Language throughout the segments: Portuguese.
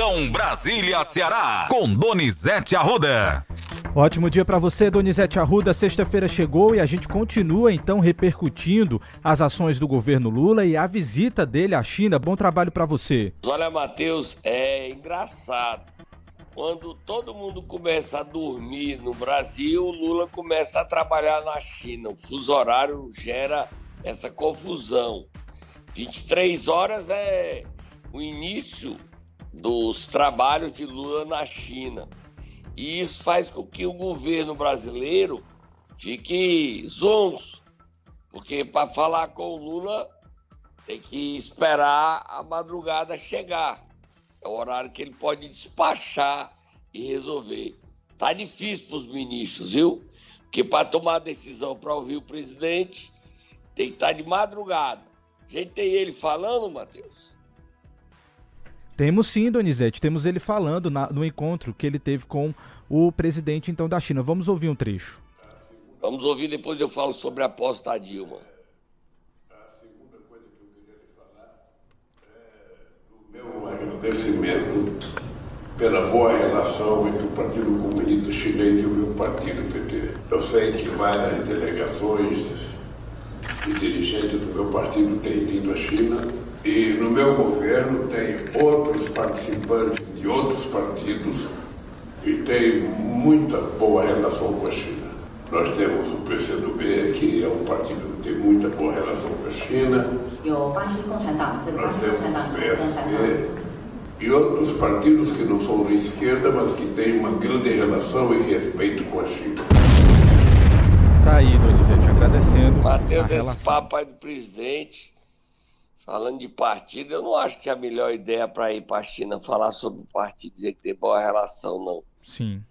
Conexão Brasília-Ceará, com Donizete Arruda. Ótimo dia para você, Donizete Arruda. Sexta-feira chegou e a gente continua então repercutindo as ações do governo Lula e a visita dele à China. Bom trabalho para você. Olha, Matheus, é engraçado. Quando todo mundo começa a dormir no Brasil, o Lula começa a trabalhar na China. O fuso horário gera essa confusão. 23 horas é o início dos trabalhos de Lula na China. E isso faz com que o governo brasileiro fique zonzo, porque para falar com o Lula tem que esperar a madrugada chegar. É o horário que ele pode despachar e resolver. Tá difícil para os ministros, viu? Porque para tomar decisão para ouvir o presidente tem que estar tá de madrugada. A gente tem ele falando, Matheus? Temos sim, Donizete. Temos ele falando na, no encontro que ele teve com o presidente então da China. Vamos ouvir um trecho. Vamos ouvir, depois eu falo sobre a aposta da Dilma. A segunda coisa que eu queria lhe falar é do meu agradecimento pela boa relação entre o Partido Comunista Chinês e o meu partido PT. Eu sei que várias delegações e dirigentes do meu partido têm vindo à China e no meu governo tem outros participantes de outros partidos e tem muita boa relação com a China. Nós temos o PCdoB, que é um partido que tem muita boa relação com a China. Nós temos o PSD e outros partidos que não são da esquerda, mas que têm uma grande relação e respeito com a China. Tá aí, Donizete, agradecendo. Matheus, esse papo aí do presidente Falando de partido, eu não acho que é a melhor ideia para ir para a China falar sobre o partido, dizer que tem boa relação, não. Sim.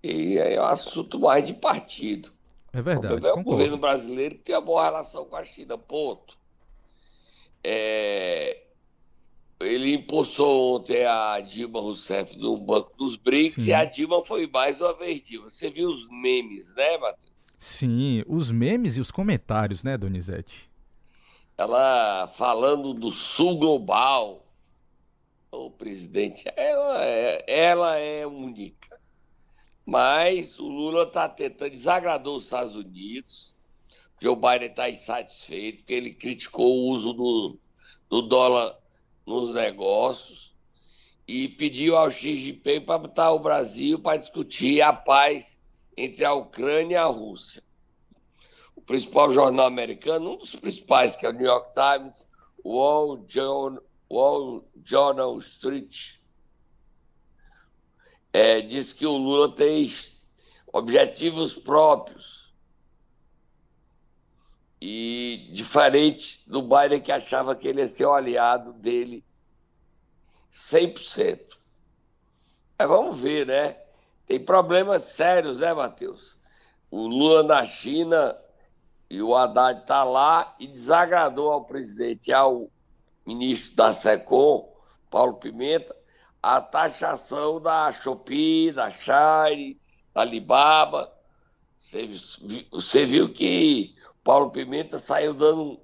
E é um assunto mais de partido. É verdade. O é o governo brasileiro que tem uma boa relação com a China, ponto. É... Ele impulsou ontem a Dilma Rousseff no Banco dos BRICS Sim. e a Dilma foi mais uma vez Dilma. Você viu os memes, né, Matheus? Sim, os memes e os comentários, né, Donizete? Ela falando do sul global. O presidente, ela é, ela é única. Mas o Lula está tentando, desagradou os Estados Unidos. Joe Biden está insatisfeito, porque ele criticou o uso do, do dólar nos negócios e pediu ao Xi Jinping para botar o Brasil para discutir a paz entre a Ucrânia e a Rússia o principal jornal americano, um dos principais, que é o New York Times, o Wall, Wall Journal Street, é, diz que o Lula tem objetivos próprios e diferente do Biden que achava que ele ia ser o aliado dele 100%. Mas vamos ver, né? Tem problemas sérios, né, Matheus? O Lula na China e o Haddad está lá e desagradou ao presidente e ao ministro da SECOM, Paulo Pimenta, a taxação da Shopee, da Shire, da Alibaba. Você, viu que Paulo Pimenta saiu dando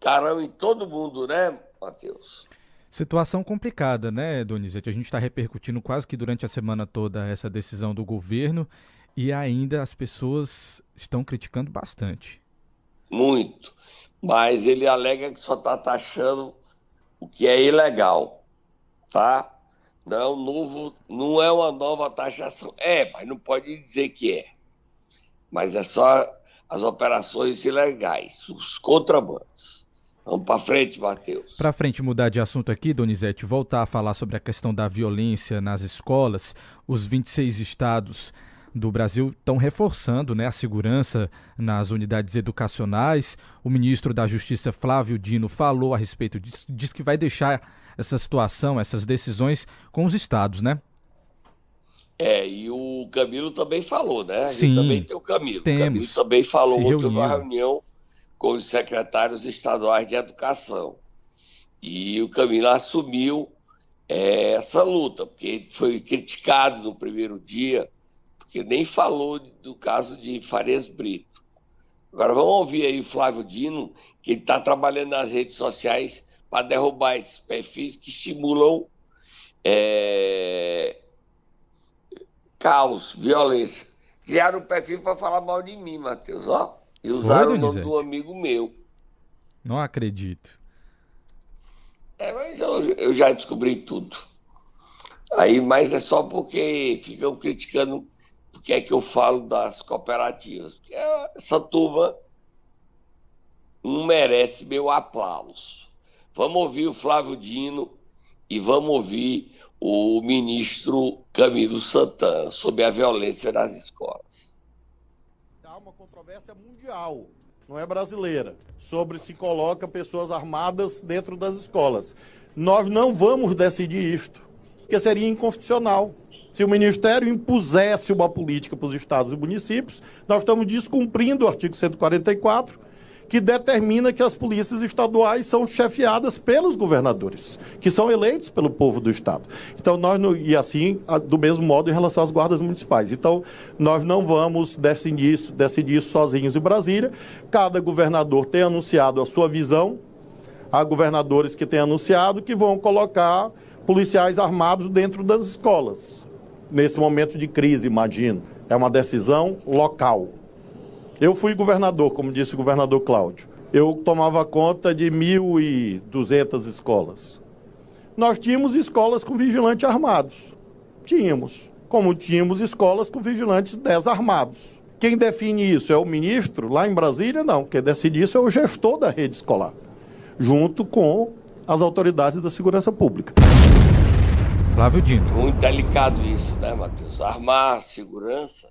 carão em todo mundo, né, Matheus? Situação complicada, né, Donizete? A gente está repercutindo quase que durante a semana toda essa decisão do governo e ainda as pessoas estão criticando bastante. Muito. Mas ele alega que só está taxando o que é ilegal. Tá? Não é, um novo, não é uma nova taxação. É, mas não pode dizer que é. Mas é só as operações ilegais, os contrabandos. Vamos para frente, Matheus. Para frente, mudar de assunto aqui, Donizete, voltar a falar sobre a questão da violência nas escolas. Os 26 estados do Brasil estão reforçando né, a segurança nas unidades educacionais. O ministro da Justiça, Flávio Dino, falou a respeito disso, diz que vai deixar essa situação, essas decisões com os estados, né? É, e o Camilo também falou, né? Sim, também tem o Camilo. Temos, o Camilo também falou ontem uma reunião com os secretários estaduais de educação. E o Camilo assumiu é, essa luta, porque foi criticado no primeiro dia que nem falou do caso de Farias Brito. Agora vamos ouvir aí o Flávio Dino, que ele está trabalhando nas redes sociais para derrubar esses perfis que estimulam é... caos, violência. Criaram um perfil para falar mal de mim, Matheus, ó. E usaram Foi, o nome do amigo meu. Não acredito. É, mas eu, eu já descobri tudo. Aí, mas é só porque ficam criticando porque é que eu falo das cooperativas. Porque essa turma não merece meu aplauso. Vamos ouvir o Flávio Dino e vamos ouvir o ministro Camilo Santana sobre a violência nas escolas. Há uma controvérsia mundial, não é brasileira, sobre se coloca pessoas armadas dentro das escolas. Nós não vamos decidir isto, porque seria inconstitucional. Se o Ministério impusesse uma política para os estados e municípios, nós estamos descumprindo o artigo 144, que determina que as polícias estaduais são chefiadas pelos governadores, que são eleitos pelo povo do estado. Então nós e assim do mesmo modo em relação às guardas municipais. Então nós não vamos decidir isso, decidir isso sozinhos em Brasília. Cada governador tem anunciado a sua visão. Há governadores que têm anunciado que vão colocar policiais armados dentro das escolas nesse momento de crise, imagino. É uma decisão local. Eu fui governador, como disse o governador Cláudio. Eu tomava conta de 1.200 escolas. Nós tínhamos escolas com vigilantes armados. Tínhamos. Como tínhamos escolas com vigilantes desarmados. Quem define isso é o ministro? Lá em Brasília, não. Quem decide isso é o gestor da rede escolar, junto com as autoridades da segurança pública. Flávio Dino. Muito delicado isso, né, Matheus? Armar segurança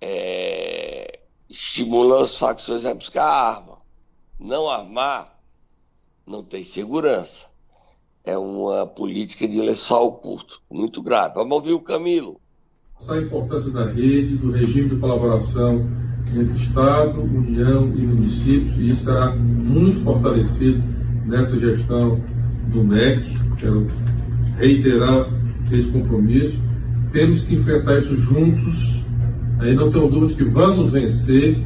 é, estimula as facções a buscar arma. Não armar não tem segurança. É uma política de lençol curto, muito grave. Vamos ouvir o Camilo. A importância da rede, do regime de colaboração entre Estado, União e municípios, e isso será muito fortalecido nessa gestão do MEC. Quero reiterar esse compromisso. Temos que enfrentar isso juntos. Aí não tenho dúvida que vamos vencer,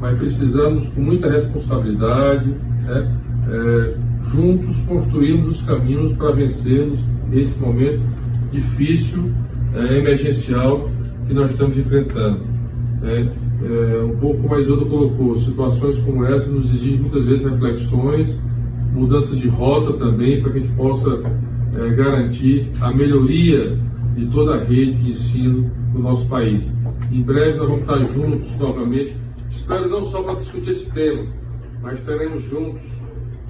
mas precisamos, com muita responsabilidade, né, é, juntos construirmos os caminhos para vencermos esse momento difícil, é, emergencial que nós estamos enfrentando. É, é, um pouco mais outro colocou, situações como essa nos exigem muitas vezes reflexões, mudanças de rota também, para que a gente possa é, garantir a melhoria de toda a rede de ensino do nosso país. Em breve nós vamos estar juntos novamente, espero não só para discutir esse tema, mas estaremos juntos,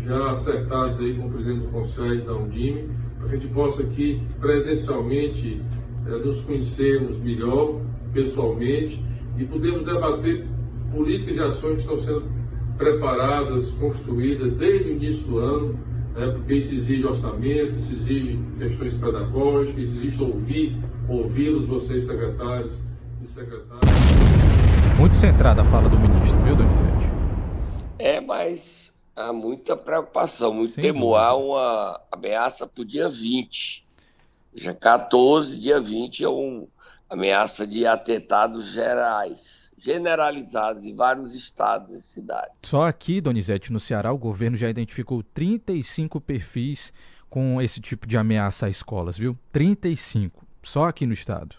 já acertados aí com o presidente do Conselho da Undime, para que a gente possa aqui presencialmente é, nos conhecermos melhor, pessoalmente, e podermos debater políticas e ações que estão sendo preparadas, construídas desde o início do ano, né, porque isso exige orçamento, isso exige questões pedagógicas, exige ouvir, ouvi-los, vocês secretários e secretárias. Muito centrada a fala do ministro, viu, Donizete? É, mas há muita preocupação, muito Sem temor. Há uma ameaça para o dia 20. Já 14, dia 20 é uma ameaça de atentados gerais generalizados em vários estados e cidades. Só aqui, Donizete, no Ceará, o governo já identificou 35 perfis com esse tipo de ameaça a escolas, viu? 35, só aqui no estado.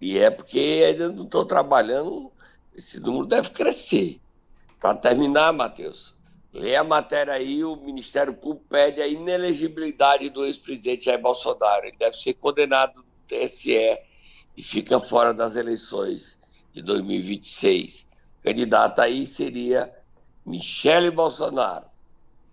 E é porque ainda não estou trabalhando, esse número deve crescer. Para terminar, Matheus, lê a matéria aí, o Ministério Público pede a inelegibilidade do ex-presidente Jair Bolsonaro. Ele deve ser condenado no TSE e fica fora das eleições de 2026. Candidata aí seria Michele Bolsonaro.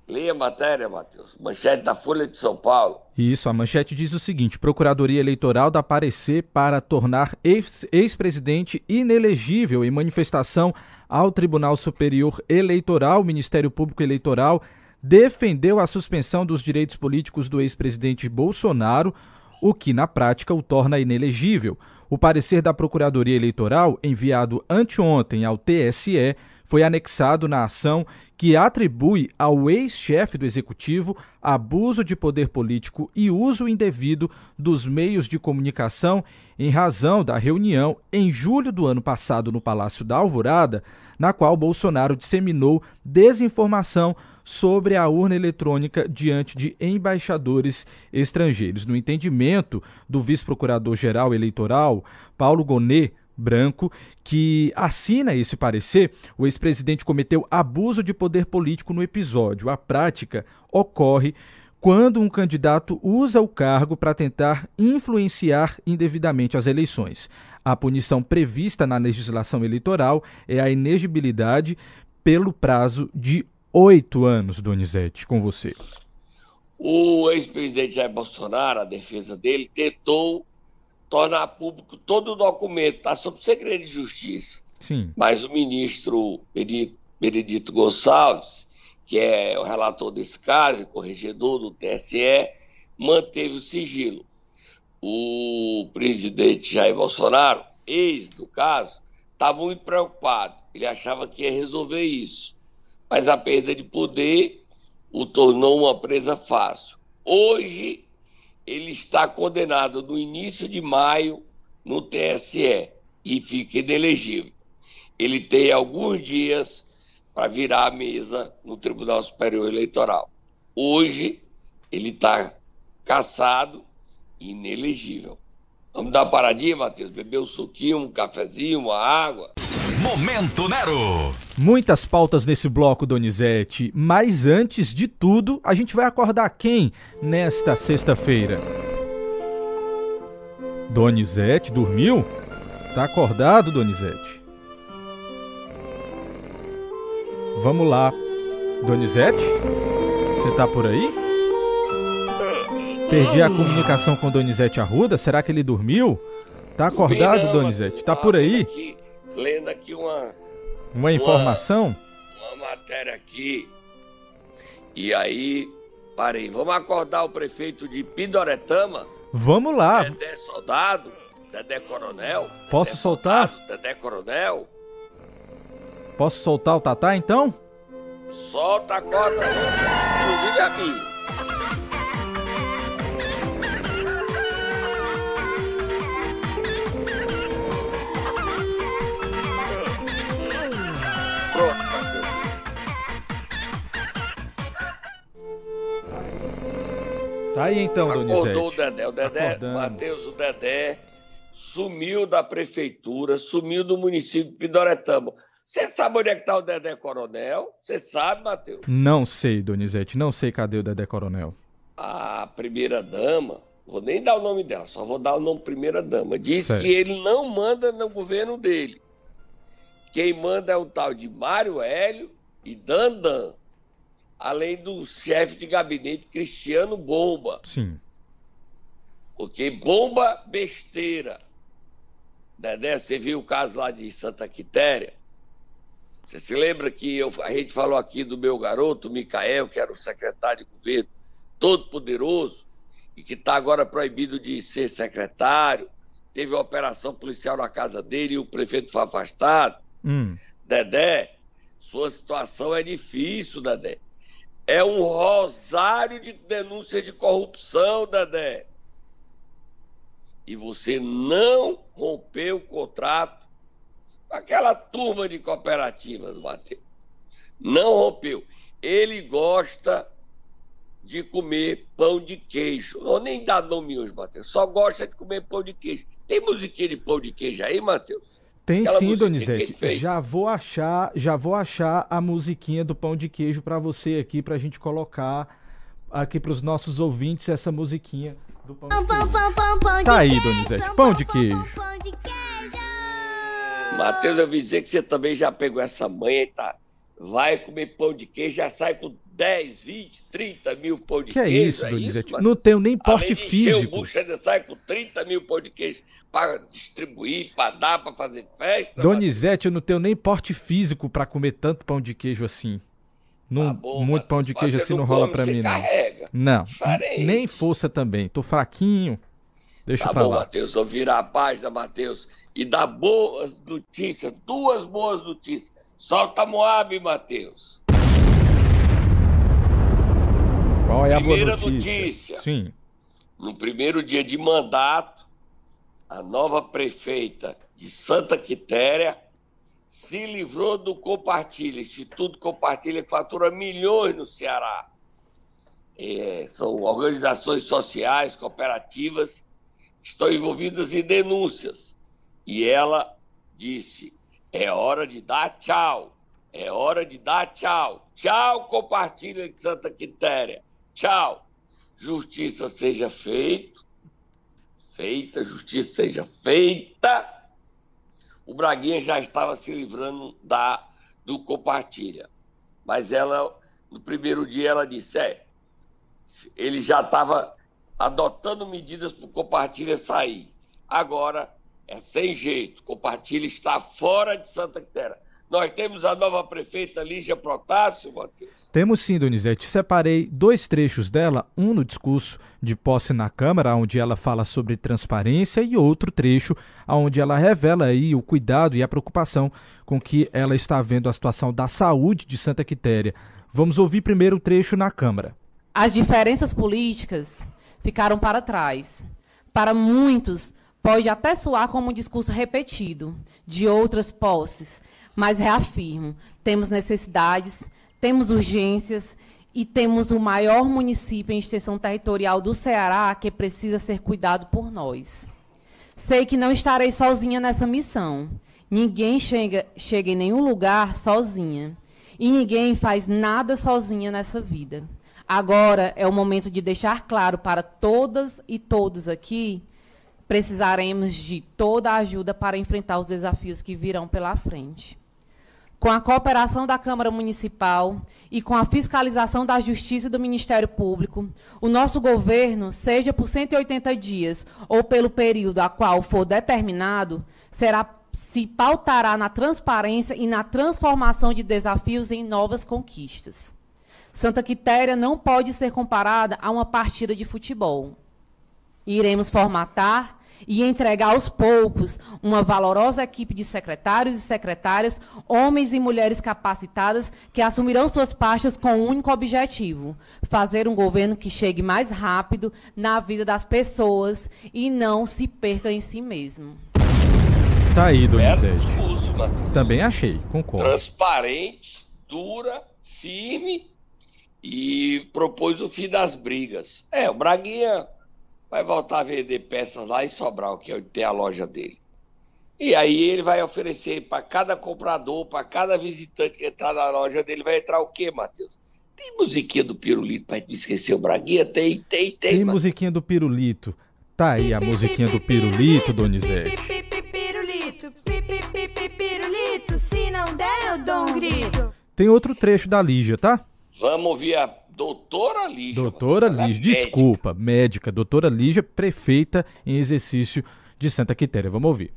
Leia a matéria, Matheus. Manchete da Folha de São Paulo. Isso, a manchete diz o seguinte: Procuradoria Eleitoral dá parecer para tornar ex-presidente inelegível em manifestação ao Tribunal Superior Eleitoral. O Ministério Público Eleitoral defendeu a suspensão dos direitos políticos do ex-presidente Bolsonaro, o que na prática o torna inelegível. O parecer da Procuradoria Eleitoral, enviado anteontem ao TSE, foi anexado na ação que atribui ao ex-chefe do executivo abuso de poder político e uso indevido dos meios de comunicação em razão da reunião em julho do ano passado no Palácio da Alvorada, na qual Bolsonaro disseminou desinformação sobre a urna eletrônica diante de embaixadores estrangeiros. No entendimento do vice-procurador-geral eleitoral, Paulo Gonet, branco, que assina esse parecer, o ex-presidente cometeu abuso de poder político no episódio. A prática ocorre quando um candidato usa o cargo para tentar influenciar indevidamente as eleições. A punição prevista na legislação eleitoral é a inegibilidade pelo prazo de oito anos, Donizete, com você. O ex-presidente Jair Bolsonaro, a defesa dele, tentou tornar público todo o documento, está sob segredo de justiça. Sim. Mas o ministro Benedito Gonçalves, que é o relator desse caso, corregedor do TSE, manteve o sigilo. O presidente Jair Bolsonaro, ex do caso, estava muito preocupado. Ele achava que ia resolver isso mas a perda de poder o tornou uma presa fácil. Hoje, ele está condenado no início de maio no TSE e fica inelegível. Ele tem alguns dias para virar a mesa no Tribunal Superior Eleitoral. Hoje, ele está caçado e inelegível. Vamos dar uma paradinha, Matheus? Beber um suquinho, um cafezinho, uma água. Momento Nero. Muitas pautas nesse bloco, Donizete, mas antes de tudo, a gente vai acordar quem nesta sexta-feira? Donizete, dormiu? Tá acordado, Donizete? Vamos lá. Donizete? Você tá por aí? Perdi a comunicação com Donizete Arruda. Será que ele dormiu? Tá acordado, Donizete? Tá por aí? Uma informação? Uma, uma matéria aqui. E aí, parei. Vamos acordar o prefeito de Pindoretama? Vamos lá. Dedé Soldado, Dedé Coronel. Posso Dedé soltar? Soldado, Dedé Coronel. Posso soltar o Tatá então? Solta a corda, inclusive a minha. Tá aí então, Donizete. Acordou o Dedé. O Dedé, Matheus, o Dedé sumiu da prefeitura, sumiu do município de Pidoretama. Você sabe onde é que tá o Dedé Coronel? Você sabe, Matheus? Não sei, Donizete. Não sei cadê o Dedé Coronel. A primeira dama, vou nem dar o nome dela, só vou dar o nome primeira dama. Diz certo. que ele não manda no governo dele. Quem manda é o tal de Mário Hélio e Dandan além do chefe de gabinete Cristiano Bomba. Sim. Porque bomba besteira. Dedé, você viu o caso lá de Santa Quitéria? Você se lembra que eu, a gente falou aqui do meu garoto, Micael, que era o secretário de governo, todo poderoso, e que está agora proibido de ser secretário. Teve uma operação policial na casa dele e o prefeito foi afastado. Hum. Dedé, sua situação é difícil, Dedé é um rosário de denúncias de corrupção, Dedé. E você não rompeu o contrato com aquela turma de cooperativas, Matheus. Não rompeu. Ele gosta de comer pão de queijo. Não nem dá nome hoje, Matheus. Só gosta de comer pão de queijo. Tem musiquinha de pão de queijo aí, Matheus? Tem Aquela sim, Donizete. Já vou achar, já vou achar a musiquinha do pão de queijo para você aqui pra gente colocar aqui para os nossos ouvintes essa musiquinha do pão de queijo. Pão, pão, pão, pão tá aí, Donizete. Pão de queijo. Matheus, eu vi dizer que você também já pegou essa manha e tá vai comer pão de queijo, já sai com 10, 20, 30 mil pão de que queijo. Que é isso, é Donizete? Não tenho nem porte Além físico. O bucho ainda sai com 30 mil pão de queijo para distribuir, para dar, para fazer festa. Donizete, eu não tenho nem porte físico para comer tanto pão de queijo assim. Não, tá bom, muito pão de queijo assim não, rola para mim, carrega. não. Não, Diferente. nem força também. Tô fraquinho. Deixa tá pra bom, lá. Matheus, vou virar a página, Matheus, e dar boas notícias, duas boas notícias Solta Moab, Matheus. Qual é a Primeira boa notícia? notícia. Sim. No primeiro dia de mandato, a nova prefeita de Santa Quitéria se livrou do Compartilha, Instituto Compartilha, que fatura milhões no Ceará. É, são organizações sociais, cooperativas, que estão envolvidas em denúncias. E ela disse: é hora de dar tchau. É hora de dar tchau. Tchau, compartilha de Santa Quitéria. Tchau. Justiça seja feita. Feita, justiça seja feita. O Braguinha já estava se livrando da, do compartilha. Mas ela, no primeiro dia, ela disse: é, ele já estava adotando medidas para o compartilha sair. Agora é sem jeito. Compartilha está fora de Santa Quitéria. Nós temos a nova prefeita Lígia Protásio, Matheus. Temos sim, Donizete. Separei dois trechos dela, um no discurso de posse na Câmara, onde ela fala sobre transparência, e outro trecho onde ela revela aí o cuidado e a preocupação com que ela está vendo a situação da saúde de Santa Quitéria. Vamos ouvir primeiro o trecho na Câmara. As diferenças políticas ficaram para trás. Para muitos, pode até soar como um discurso repetido de outras posses, mas reafirmo: temos necessidades, temos urgências e temos o maior município em extensão territorial do Ceará que precisa ser cuidado por nós. Sei que não estarei sozinha nessa missão. Ninguém chega, chega em nenhum lugar sozinha. E ninguém faz nada sozinha nessa vida. Agora é o momento de deixar claro para todas e todos aqui precisaremos de toda a ajuda para enfrentar os desafios que virão pela frente. Com a cooperação da Câmara Municipal e com a fiscalização da Justiça e do Ministério Público, o nosso governo, seja por 180 dias ou pelo período a qual for determinado, será se pautará na transparência e na transformação de desafios em novas conquistas. Santa Quitéria não pode ser comparada a uma partida de futebol. Iremos formatar e entregar aos poucos uma valorosa equipe de secretários e secretárias, homens e mulheres capacitadas que assumirão suas pastas com um único objetivo: fazer um governo que chegue mais rápido na vida das pessoas e não se perca em si mesmo. Tá aí, Donizete. Também achei, concordo. Transparente, dura, firme e propôs o fim das brigas. É, o Braguinha vai voltar a vender peças lá em Sobral, que é onde tem a loja dele. E aí ele vai oferecer para cada comprador, para cada visitante que entrar na loja dele, vai entrar o quê, Matheus? Tem musiquinha do Pirulito para esquecer o Braguinha? Tem, tem, tem. Tem Matheus. musiquinha do Pirulito. Tá aí a musiquinha do Pirulito, Donizete. Pirulito, pirulito, se não der eu dou um grito. Tem outro trecho da Lígia, tá? Vamos ouvir a doutora Lígia. Doutora é Lígia, médica. desculpa, médica. Doutora Lígia, prefeita em exercício de Santa Quitéria. Vamos ouvir.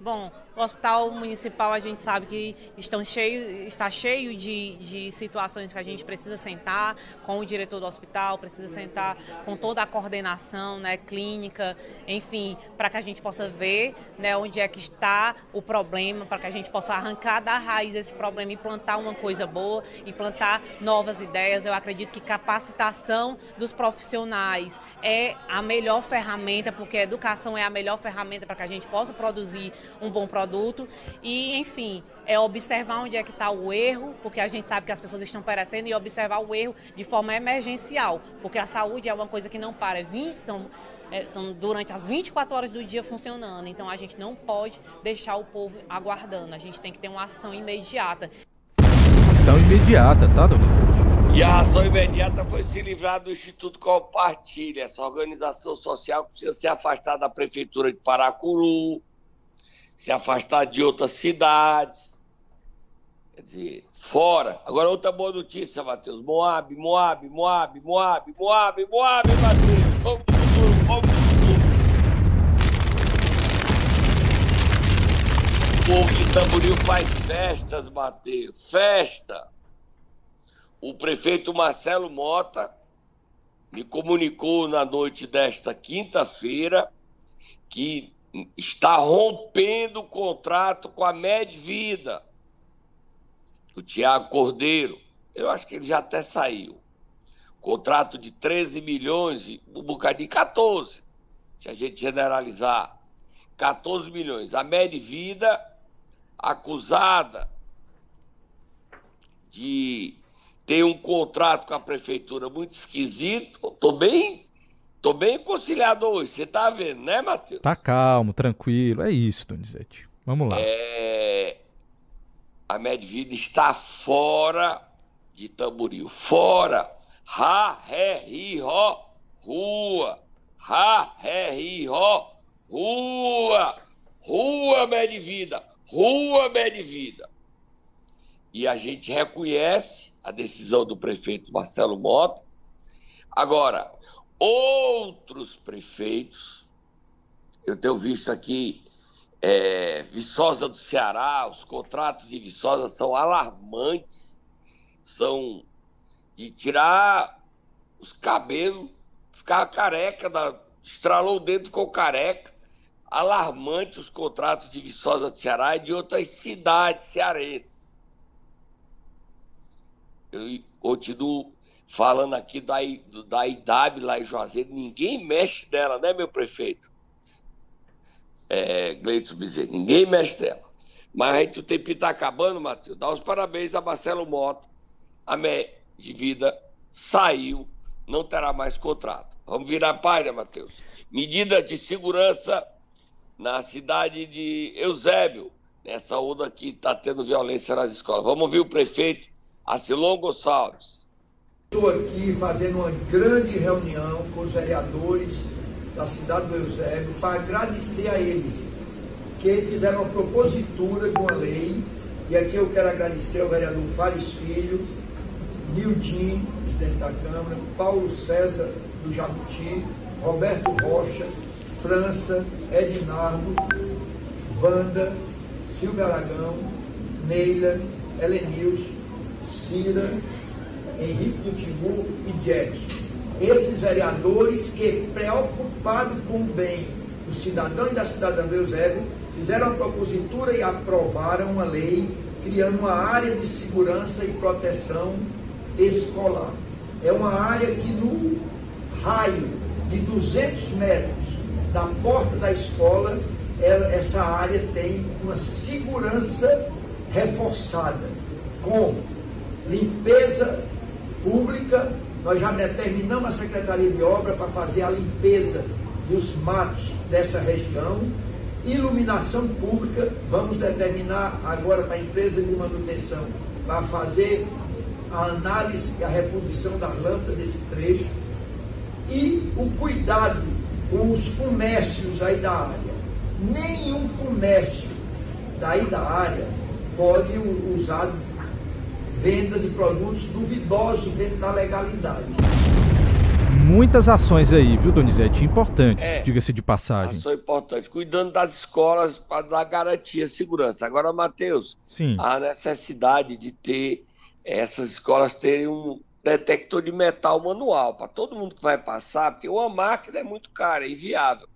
Bom, o hospital municipal a gente sabe que estão cheio, está cheio de, de situações que a gente precisa sentar com o diretor do hospital, precisa sentar com toda a coordenação né, clínica, enfim, para que a gente possa ver né, onde é que está o problema, para que a gente possa arrancar da raiz esse problema e plantar uma coisa boa, e plantar novas ideias. Eu acredito que capacitação dos profissionais é a melhor ferramenta, porque a educação é a melhor ferramenta para que a gente possa produzir um bom produto e, enfim, é observar onde é que está o erro, porque a gente sabe que as pessoas estão perecendo e observar o erro de forma emergencial, porque a saúde é uma coisa que não para, é 20, são, é, são durante as 24 horas do dia funcionando, então a gente não pode deixar o povo aguardando, a gente tem que ter uma ação imediata. Ação imediata, tá, Donizete? E a ação imediata foi se livrar do Instituto Compartilha, essa organização social que precisa se afastar da prefeitura de Paracuru, se afastar de outras cidades. Quer dizer, fora. Agora, outra boa notícia, Matheus. Moab, Moab, Moab, Moab, Moab, Moab, Matheus. Vamos do futuro, vamos do futuro. O povo de Tamboril faz festas, Matheus. Festa. O prefeito Marcelo Mota me comunicou na noite desta quinta-feira que está rompendo o contrato com a Medvida. o Tiago Cordeiro, eu acho que ele já até saiu. Contrato de 13 milhões, um bocadinho, 14, se a gente generalizar. 14 milhões. A média vida acusada de ter um contrato com a prefeitura muito esquisito. Tô bem, tô bem conciliado hoje. Você tá vendo, né, Matheus? Tá calmo, tranquilo. É isso, Donizete. Vamos lá. É... A Medvida está fora de Tamboril. Fora. Ha, ré, ri, ró, rua. Ha, ré, ri, ró, rua. Rua Medvida. Rua Medvida. E a gente reconhece a decisão do prefeito Marcelo Mota. Agora, outros prefeitos, eu tenho visto aqui é, Viçosa do Ceará, os contratos de Viçosa são alarmantes, são de tirar os cabelos, ficar careca, da, estralou o dedo, ficou careca. Alarmante os contratos de Viçosa do Ceará e de outras cidades cearenses. Eu continuo falando aqui da, da IDAB lá em Juazeiro, ninguém mexe dela, né, meu prefeito? é, Gleitson Bezerra. Ninguém mexe nela. Mas a gente o tempo está acabando, Matheus. Dá os parabéns a Marcelo Mota. A média de vida saiu, não terá mais contrato. Vamos virar a página, Matheus. Medidas de segurança na cidade de Eusébio. Nessa onda que está tendo violência nas escolas. Vamos ouvir o prefeito Acilon Gonçalves. Estou aqui fazendo uma grande reunião com os vereadores da cidade do Eusébio, para agradecer a eles, que fizeram uma propositura de uma lei, e aqui eu quero agradecer ao vereador Fares Filho, Nildin, presidente da Câmara, Paulo César do Jabuti, Roberto Rocha, França, Edinardo, Wanda, Silvio Aragão, Neila, Helenilson, Cira, Henrique Timur e Jackson esses vereadores que, preocupados com o bem do cidadão e da cidadã do Eusébio, fizeram a propositura e aprovaram uma lei criando uma área de segurança e proteção escolar. É uma área que no raio de 200 metros da porta da escola, essa área tem uma segurança reforçada, com limpeza pública, nós já determinamos a Secretaria de Obra para fazer a limpeza dos matos dessa região. Iluminação pública, vamos determinar agora para a empresa de manutenção para fazer a análise e a reposição das lâmpadas desse trecho e o cuidado com os comércios aí da área. Nenhum comércio daí da área pode usar venda de produtos duvidosos dentro da legalidade. Muitas ações aí, viu, Donizete? Importantes, é, diga-se de passagem. Ações importantes, cuidando das escolas para dar garantia, segurança. Agora, Matheus, Sim. a necessidade de ter essas escolas terem um detector de metal manual para todo mundo que vai passar, porque uma máquina é muito cara, é inviável.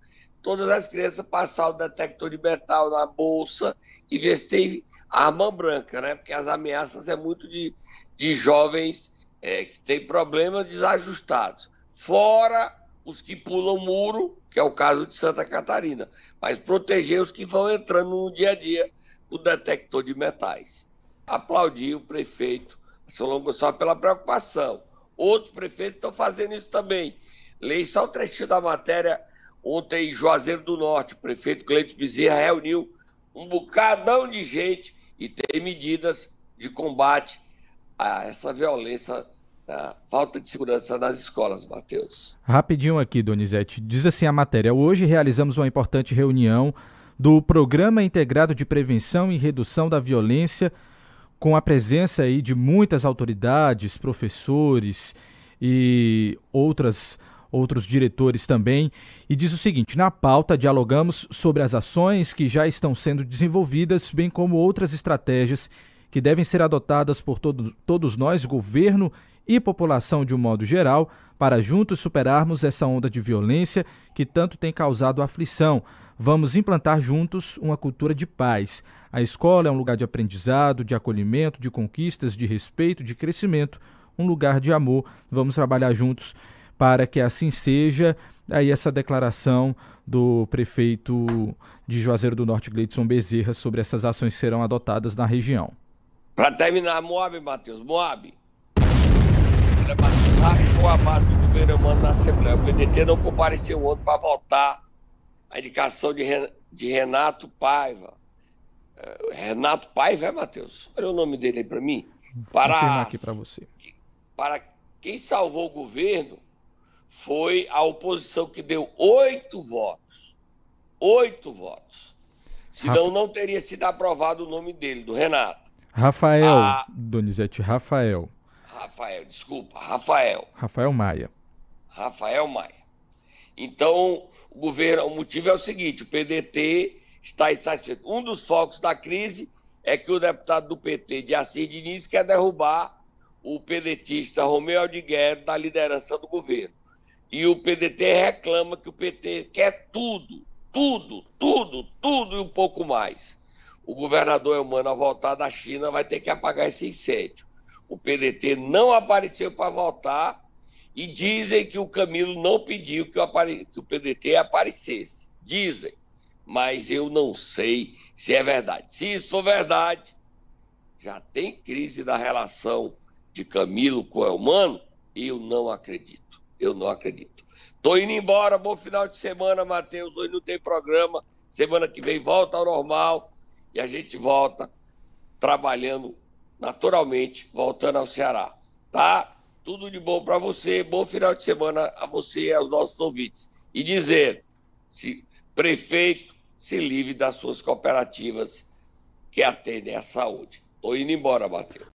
Todas as crianças passar o detector de metal na bolsa e ver se tem arma branca, né? Porque as ameaças é muito de, de jovens é, que têm problemas desajustados. Fora os que pulam muro, que é o caso de Santa Catarina. Mas proteger os que vão entrando no dia a dia o detector de metais. Aplaudir o prefeito Solon Gonçalves pela preocupação. Outros prefeitos estão fazendo isso também. Leio só o trechinho da matéria. Ontem, em Juazeiro do Norte, o prefeito Cleiton Bezerra reuniu um bocadão de gente e ter medidas de combate a essa violência, a falta de segurança nas escolas, Matheus. Rapidinho aqui, Donizete. Diz assim a matéria: hoje realizamos uma importante reunião do Programa Integrado de Prevenção e Redução da Violência, com a presença aí de muitas autoridades, professores e outras outros diretores também, e diz o seguinte: na pauta dialogamos sobre as ações que já estão sendo desenvolvidas, bem como outras estratégias que devem ser adotadas por todo, todos nós, governo e população de um modo geral, para juntos superarmos essa onda de violência que tanto tem causado aflição. Vamos implantar juntos uma cultura de paz. A escola é um lugar de aprendizado, de acolhimento, de conquistas, de respeito, de crescimento, um lugar de amor. Vamos trabalhar juntos para que assim seja. Aí essa declaração do prefeito de Juazeiro do Norte, Gleidson Bezerra, sobre essas ações que serão adotadas na região. Para terminar, Moab, Matheus, Moab. Olha, Matheus, rachou a base do governo humano na Assembleia. O PDT não compareceu ontem para votar a indicação de, de Renato Paiva. Uh, Renato Paiva, é, Matheus? Olha o nome dele aí para mim. Para, aqui para você. Para quem salvou o governo foi a oposição que deu oito votos. Oito votos. Senão Rafa... não teria sido aprovado o nome dele, do Renato. Rafael, a... Donizete, Rafael. Rafael, desculpa, Rafael. Rafael Maia. Rafael Maia. Então, o governo, o motivo é o seguinte: o PDT está insatisfeito. Um dos focos da crise é que o deputado do PT, de Assis Diniz, quer derrubar o pedetista Romeu Aldiguero da liderança do governo. E o PDT reclama que o PT quer tudo, tudo, tudo, tudo e um pouco mais. O governador Eumano, ao voltar da China, vai ter que apagar esse incêndio. O PDT não apareceu para votar e dizem que o Camilo não pediu que o, que o PDT aparecesse. Dizem. Mas eu não sei se é verdade. Se isso for verdade, já tem crise da relação de Camilo com o Elmano? Eu não acredito. Eu não acredito. Tô indo embora, bom final de semana, Matheus. Hoje não tem programa. Semana que vem volta ao normal e a gente volta trabalhando naturalmente, voltando ao Ceará. Tá? Tudo de bom para você. Bom final de semana a você e aos nossos ouvintes. E dizer, se prefeito se livre das suas cooperativas que atendem à saúde. Tô indo embora, Matheus.